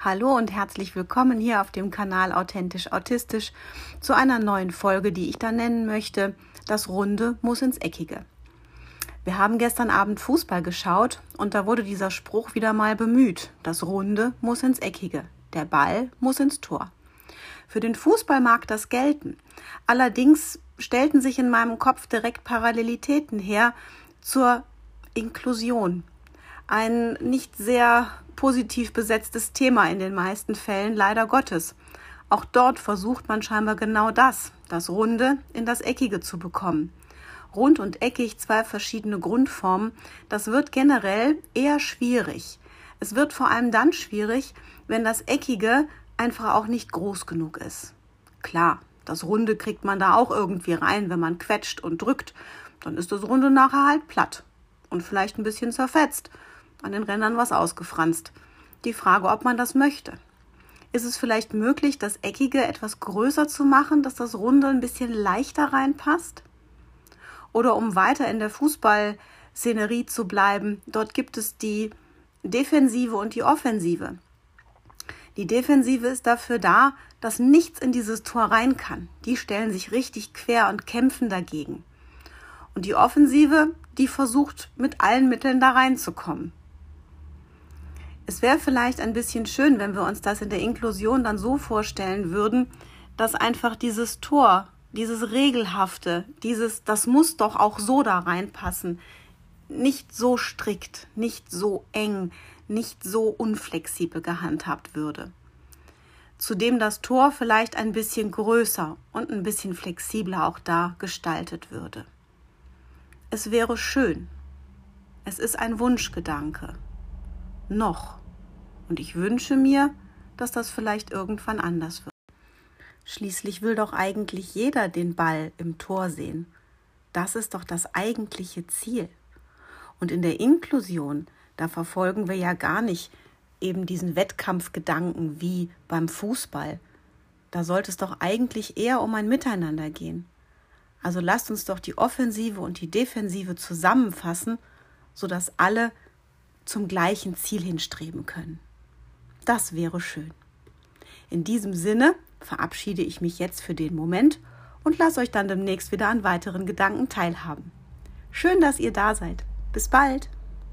Hallo und herzlich willkommen hier auf dem Kanal Authentisch Autistisch zu einer neuen Folge, die ich da nennen möchte. Das Runde muss ins Eckige. Wir haben gestern Abend Fußball geschaut und da wurde dieser Spruch wieder mal bemüht. Das Runde muss ins Eckige. Der Ball muss ins Tor. Für den Fußball mag das gelten. Allerdings stellten sich in meinem Kopf direkt Parallelitäten her zur Inklusion. Ein nicht sehr positiv besetztes Thema in den meisten Fällen, leider Gottes. Auch dort versucht man scheinbar genau das, das Runde in das Eckige zu bekommen. Rund und eckig zwei verschiedene Grundformen, das wird generell eher schwierig. Es wird vor allem dann schwierig, wenn das Eckige einfach auch nicht groß genug ist. Klar, das Runde kriegt man da auch irgendwie rein, wenn man quetscht und drückt, dann ist das Runde nachher halt platt und vielleicht ein bisschen zerfetzt an den Rändern was ausgefranst. Die Frage, ob man das möchte. Ist es vielleicht möglich, das Eckige etwas größer zu machen, dass das Runde ein bisschen leichter reinpasst? Oder um weiter in der Fußballszenerie zu bleiben, dort gibt es die Defensive und die Offensive. Die Defensive ist dafür da, dass nichts in dieses Tor rein kann. Die stellen sich richtig quer und kämpfen dagegen. Und die Offensive, die versucht mit allen Mitteln da reinzukommen. Es wäre vielleicht ein bisschen schön, wenn wir uns das in der Inklusion dann so vorstellen würden, dass einfach dieses Tor, dieses Regelhafte, dieses, das muss doch auch so da reinpassen, nicht so strikt, nicht so eng, nicht so unflexibel gehandhabt würde. Zudem das Tor vielleicht ein bisschen größer und ein bisschen flexibler auch da gestaltet würde. Es wäre schön. Es ist ein Wunschgedanke noch. Und ich wünsche mir, dass das vielleicht irgendwann anders wird. Schließlich will doch eigentlich jeder den Ball im Tor sehen. Das ist doch das eigentliche Ziel. Und in der Inklusion, da verfolgen wir ja gar nicht eben diesen Wettkampfgedanken wie beim Fußball. Da sollte es doch eigentlich eher um ein Miteinander gehen. Also lasst uns doch die Offensive und die Defensive zusammenfassen, sodass alle zum gleichen Ziel hinstreben können. Das wäre schön. In diesem Sinne verabschiede ich mich jetzt für den Moment und lasse euch dann demnächst wieder an weiteren Gedanken teilhaben. Schön, dass ihr da seid. Bis bald.